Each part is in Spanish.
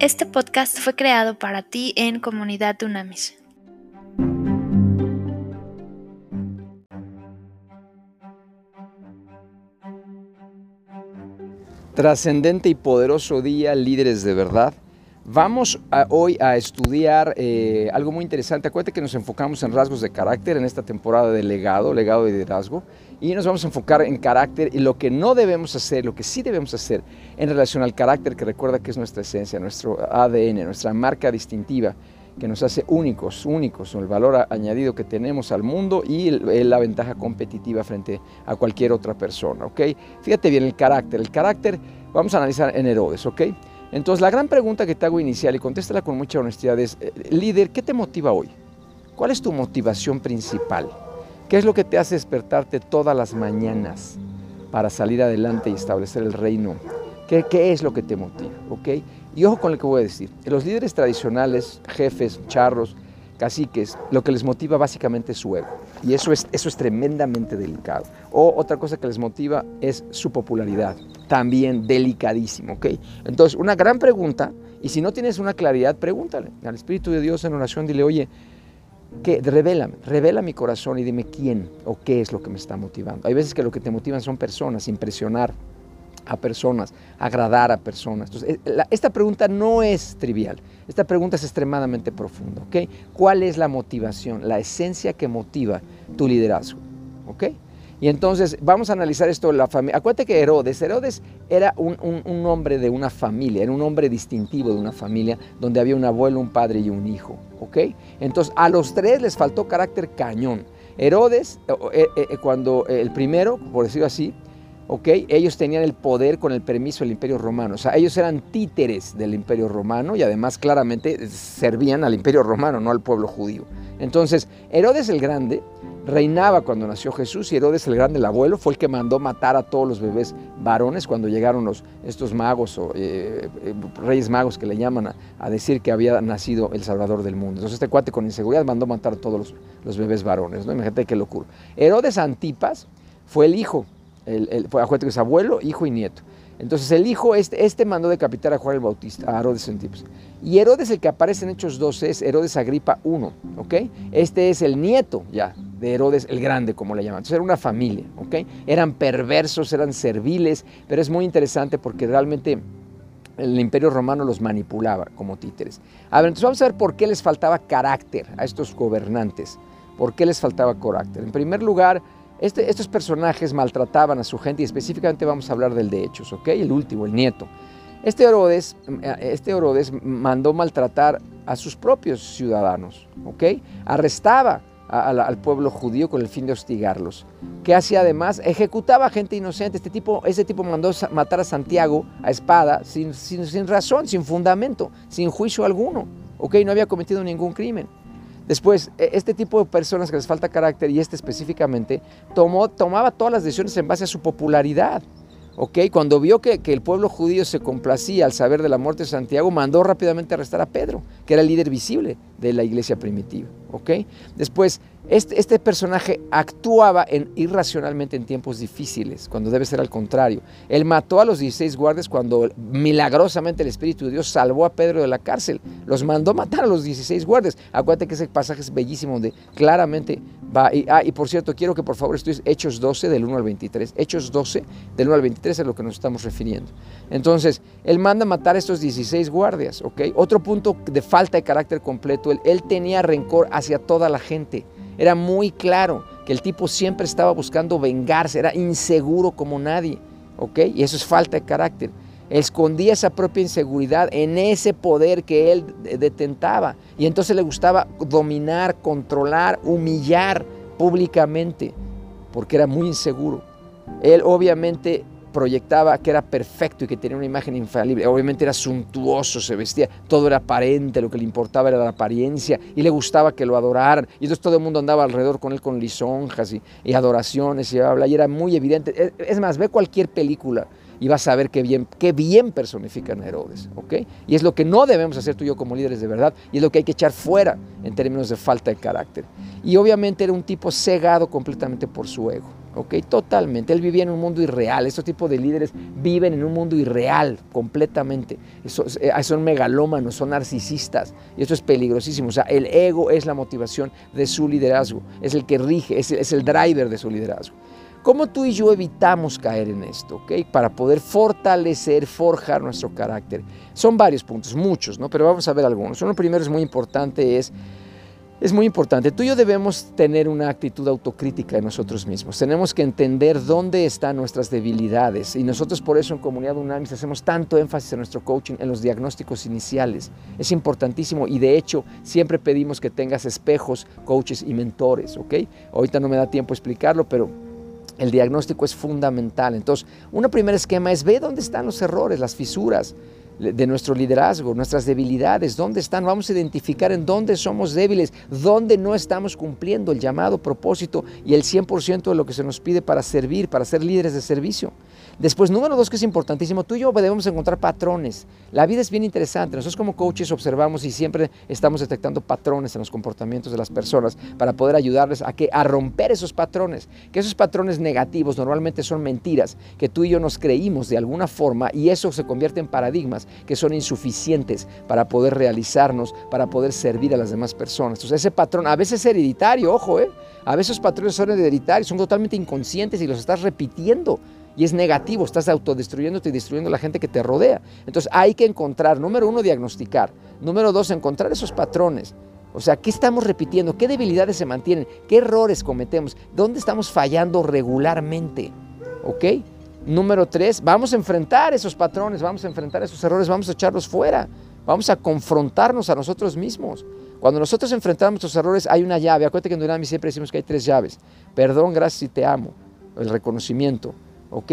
Este podcast fue creado para ti en Comunidad Dunamis. Trascendente y poderoso día, líderes de verdad. Vamos hoy a estudiar eh, algo muy interesante. Acuérdate que nos enfocamos en rasgos de carácter en esta temporada de legado, legado de liderazgo, y nos vamos a enfocar en carácter y lo que no debemos hacer, lo que sí debemos hacer en relación al carácter, que recuerda que es nuestra esencia, nuestro ADN, nuestra marca distintiva, que nos hace únicos, únicos, el valor añadido que tenemos al mundo y la ventaja competitiva frente a cualquier otra persona, ¿ok? Fíjate bien el carácter. El carácter, vamos a analizar en Herodes, ¿ok? Entonces, la gran pregunta que te hago inicial, y contéstala con mucha honestidad, es, eh, líder, ¿qué te motiva hoy? ¿Cuál es tu motivación principal? ¿Qué es lo que te hace despertarte todas las mañanas para salir adelante y establecer el reino? ¿Qué, qué es lo que te motiva? ¿Ok? Y ojo con lo que voy a decir. Los líderes tradicionales, jefes, charros, caciques, lo que les motiva básicamente es su ego. Y eso es, eso es tremendamente delicado. O otra cosa que les motiva es su popularidad. También delicadísimo, ¿ok? Entonces, una gran pregunta, y si no tienes una claridad, pregúntale al Espíritu de Dios en oración, dile, oye, que revela mi corazón y dime quién o qué es lo que me está motivando. Hay veces que lo que te motivan son personas, impresionar a personas, agradar a personas. Entonces, eh, esta pregunta no es trivial, esta pregunta es extremadamente profunda. ¿ok? ¿Cuál es la motivación, la esencia que motiva tu liderazgo? ¿ok? Y entonces vamos a analizar esto la familia. Acuérdate que Herodes, Herodes era un, un, hombre de una familia, era un hombre distintivo de una familia donde había un abuelo, un padre y un hijo. ¿ok? Entonces a los tres les faltó carácter cañón. Herodes, eh, eh, cuando el primero, por decirlo así, ellos tenían el poder con el permiso del Imperio Romano. O sea, ellos eran títeres del Imperio Romano y además claramente servían al Imperio Romano, no al pueblo judío. Entonces, Herodes el Grande reinaba cuando nació Jesús y Herodes el Grande, el abuelo, fue el que mandó matar a todos los bebés varones cuando llegaron los, estos magos o eh, eh, reyes magos que le llaman a, decir que había nacido el Salvador del mundo. Entonces este cuate con inseguridad mandó matar a todos los, bebés varones. ¿no? Imagínate qué locura. Herodes Antipas fue el hijo el, el, que es abuelo, hijo y nieto. Entonces el hijo, este, este mandó decapitar a Juan el Bautista, a Herodes Antipas. Y Herodes, el que aparece en Hechos 12, es Herodes Agripa I, ¿ok? Este es el nieto ya de Herodes el Grande, como le llaman. Entonces era una familia, ¿ok? Eran perversos, eran serviles, pero es muy interesante porque realmente el imperio romano los manipulaba como títeres. A ver, entonces vamos a ver por qué les faltaba carácter a estos gobernantes. ¿Por qué les faltaba carácter? En primer lugar, este, estos personajes maltrataban a su gente y específicamente vamos a hablar del de Hechos, ¿ok? El último, el nieto. Este Herodes, este Herodes mandó maltratar a sus propios ciudadanos, ¿ok? Arrestaba al pueblo judío con el fin de hostigarlos. ¿Qué hacía además? Ejecutaba a gente inocente. Este tipo, ese tipo mandó matar a Santiago a espada sin, sin razón, sin fundamento, sin juicio alguno, ¿ok? No había cometido ningún crimen. Después, e, este tipo de personas que les falta carácter, y este específicamente, tomó, tomaba todas las decisiones en base a su popularidad. Cuando vio que, que, el pueblo judío se complacía al saber de la muerte de Santiago, mandó rápidamente arrestar a Pedro, que era el líder visible de la iglesia primitiva. Después, este, este, personaje actuaba en, irracionalmente en tiempos difíciles, cuando debe ser al contrario. Él mató a los 16 guardias cuando milagrosamente el Espíritu de Dios salvó a Pedro de la cárcel. Los mandó matar a los 16 guardias. Acuérdate que ese pasaje es bellísimo, donde claramente va. Y, ah, y por cierto, quiero que por favor estudies Hechos 12 del 1 al 23. Hechos 12 del 1 al 23 es a lo que nos estamos refiriendo. Entonces, él manda matar a estos 16 guardias. ¿ok? Otro punto de falta de carácter completo, él, él tenía rencor hacia toda la gente. Era muy claro que el tipo siempre estaba buscando vengarse, era inseguro como nadie, ¿ok? Y eso es falta de carácter. Escondía esa propia inseguridad en ese poder que él detentaba. Y entonces le gustaba dominar, controlar, humillar públicamente, porque era muy inseguro. Él obviamente proyectaba que era perfecto y que tenía una imagen infalible. Obviamente era suntuoso, se vestía, todo era aparente, lo que le importaba era la apariencia y le gustaba que lo adoraran. Y entonces todo el mundo andaba alrededor con él con lisonjas y, adoraciones y habla y era muy evidente. Es, más, ve cualquier película y vas a ver qué bien, qué bien personifican a Herodes, ¿ok? Y es lo que no debemos hacer tú y yo como líderes de verdad y es lo que hay que echar fuera en términos de falta de carácter. Y obviamente era un tipo cegado completamente por su ego, ¿ok? Totalmente. Él vivía en un mundo irreal. Estos tipos de líderes viven en un mundo irreal completamente. Eh, son megalómanos, son narcisistas. Y esto es peligrosísimo. O sea, el ego es la motivación de su liderazgo. Es el que rige, es, el driver de su liderazgo. ¿Cómo tú y yo evitamos caer en esto? ¿ok? Para poder fortalecer, forjar nuestro carácter. Son varios puntos, muchos, ¿no? pero vamos a ver algunos. Uno primero es muy importante, es es muy importante. Tú y yo debemos tener una actitud autocrítica en nosotros mismos. Tenemos que entender dónde están nuestras debilidades. Y nosotros por eso en Comunidad Unamis hacemos tanto énfasis en nuestro coaching, en los diagnósticos iniciales. Es importantísimo y de hecho siempre pedimos que tengas espejos, coaches y mentores. ¿ok? Ahorita no me da tiempo explicarlo, pero el diagnóstico es fundamental. Entonces, un primer esquema es ve dónde están los errores, las fisuras de nuestro liderazgo, nuestras debilidades, dónde están, vamos a identificar en dónde somos débiles, dónde no estamos cumpliendo el llamado propósito y el 100% de lo que se nos pide para servir, para ser líderes de servicio. Después, número dos, que es importantísimo, tú y yo debemos encontrar patrones. La vida es bien interesante. Nosotros como coaches observamos y siempre estamos detectando patrones en los comportamientos de las personas para poder ayudarles a, que, a romper esos patrones. Que esos patrones negativos normalmente son mentiras que tú y yo nos creímos de alguna forma y eso se convierte en paradigmas que son insuficientes para poder realizarnos, para poder servir a las demás personas. Entonces ese patrón a veces es hereditario, ojo, ¿eh? A veces esos patrones son hereditarios, son totalmente inconscientes y los estás repitiendo y es negativo, estás autodestruyéndote y destruyendo a la gente que te rodea. Entonces hay que encontrar, número uno, diagnosticar. Número dos, encontrar esos patrones. O sea, ¿qué estamos repitiendo? ¿Qué debilidades se mantienen? ¿Qué errores cometemos? ¿Dónde estamos fallando regularmente? ¿Ok? Número tres, vamos a enfrentar esos patrones, vamos a enfrentar esos errores, vamos a echarlos fuera. Vamos a confrontarnos a nosotros mismos. Cuando nosotros enfrentamos nuestros errores, hay una llave. Acuérdate que en Durami siempre decimos que hay tres llaves. Perdón, gracias y te amo. El reconocimiento, ¿ok?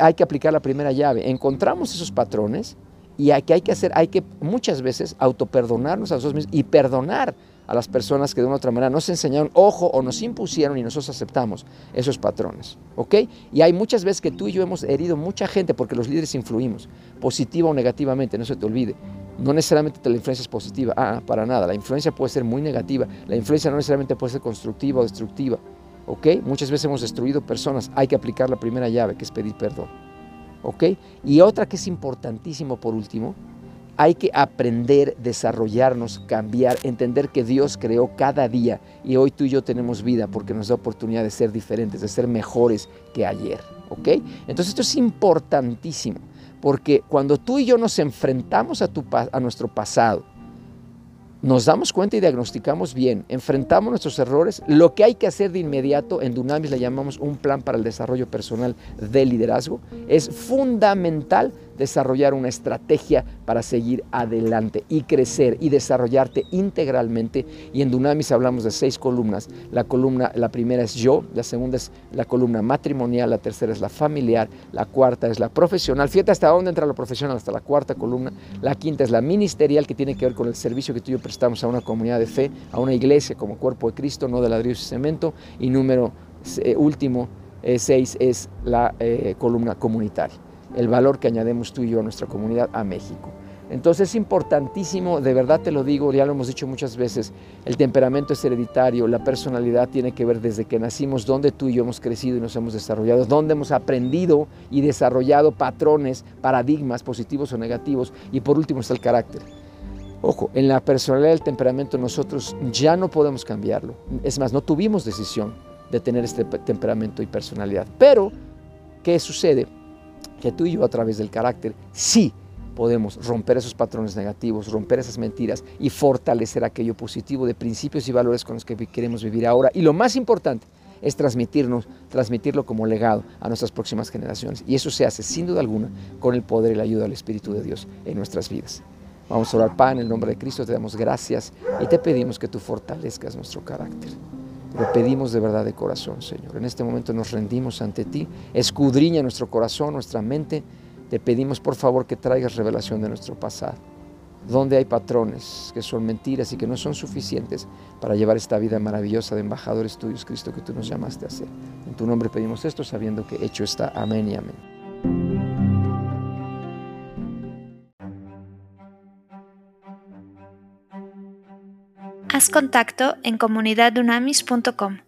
hay que aplicar la primera llave. Encontramos esos patrones y hay que, hay que hacer, hay que muchas veces autoperdonarnos a nosotros mismos y perdonar a las personas que de una u otra manera nos enseñaron, ojo, o nos impusieron y nosotros aceptamos esos patrones, ¿ok? Y hay muchas veces que tú y yo hemos herido mucha gente porque los líderes influimos, positiva o negativamente, no se te olvide. No necesariamente la influencia es positiva, ah, para nada, la influencia puede ser muy negativa, la influencia no necesariamente puede ser constructiva o destructiva. ¿ok? Muchas veces hemos destruido personas, hay que aplicar la primera llave, que es pedir perdón, ¿ok? Y otra que es importantísimo por último, hay que aprender, desarrollarnos, cambiar, entender que Dios creó cada día y hoy tú y yo tenemos vida porque nos da oportunidad de ser diferentes, de ser mejores que ayer, ¿ok? Entonces esto es importantísimo porque cuando tú y yo nos enfrentamos a, tu, a nuestro pasado, nos damos cuenta y diagnosticamos bien, enfrentamos nuestros errores, lo que hay que hacer de inmediato, en Dunamis le llamamos un plan para el desarrollo personal de liderazgo, es fundamental desarrollar una estrategia para seguir adelante y crecer y desarrollarte integralmente. Y en Dunamis hablamos de seis columnas. La columna, la primera es yo, la segunda es la columna matrimonial, la tercera es la familiar, la cuarta es la profesional. Fíjate hasta dónde entra la profesional, hasta la cuarta columna. La quinta es la ministerial, que tiene que ver con el servicio que tú y yo prestamos a una comunidad de fe, a una iglesia como cuerpo de Cristo, no de ladrillos y cemento. Y número eh, último, eh, seis, es la eh, columna comunitaria el valor que añadimos tú y yo a nuestra comunidad, a México. Entonces es importantísimo, de verdad te lo digo, ya lo hemos dicho muchas veces, el temperamento es hereditario, la personalidad tiene que ver desde que nacimos, dónde tú y yo hemos crecido y nos hemos desarrollado, dónde hemos aprendido y desarrollado patrones, paradigmas positivos o negativos, y por último está el carácter. Ojo, en la personalidad del temperamento nosotros ya no podemos cambiarlo, es más, no tuvimos decisión de tener este temperamento y personalidad, pero ¿qué sucede? Que tú y yo a través del carácter sí podemos romper esos patrones negativos, romper esas mentiras y fortalecer aquello positivo de principios y valores con los que queremos vivir ahora. Y lo más importante es transmitirnos, transmitirlo como legado a nuestras próximas generaciones. Y eso se hace sin duda alguna con el poder y la ayuda del Espíritu de Dios en nuestras vidas. Vamos a orar, Padre, en el nombre de Cristo, te damos gracias y te pedimos que tú fortalezcas nuestro carácter. Lo pedimos de verdad de corazón, Señor. En este momento nos rendimos ante ti. Escudriña nuestro corazón, nuestra mente. Te pedimos por favor que traigas revelación de nuestro pasado. Donde hay patrones que son mentiras y que no son suficientes para llevar esta vida maravillosa de embajadores tuyos, Cristo, que tú nos llamaste a hacer. En tu nombre pedimos esto sabiendo que hecho está. Amén y amén. Haz contacto en comunidadunamis.com.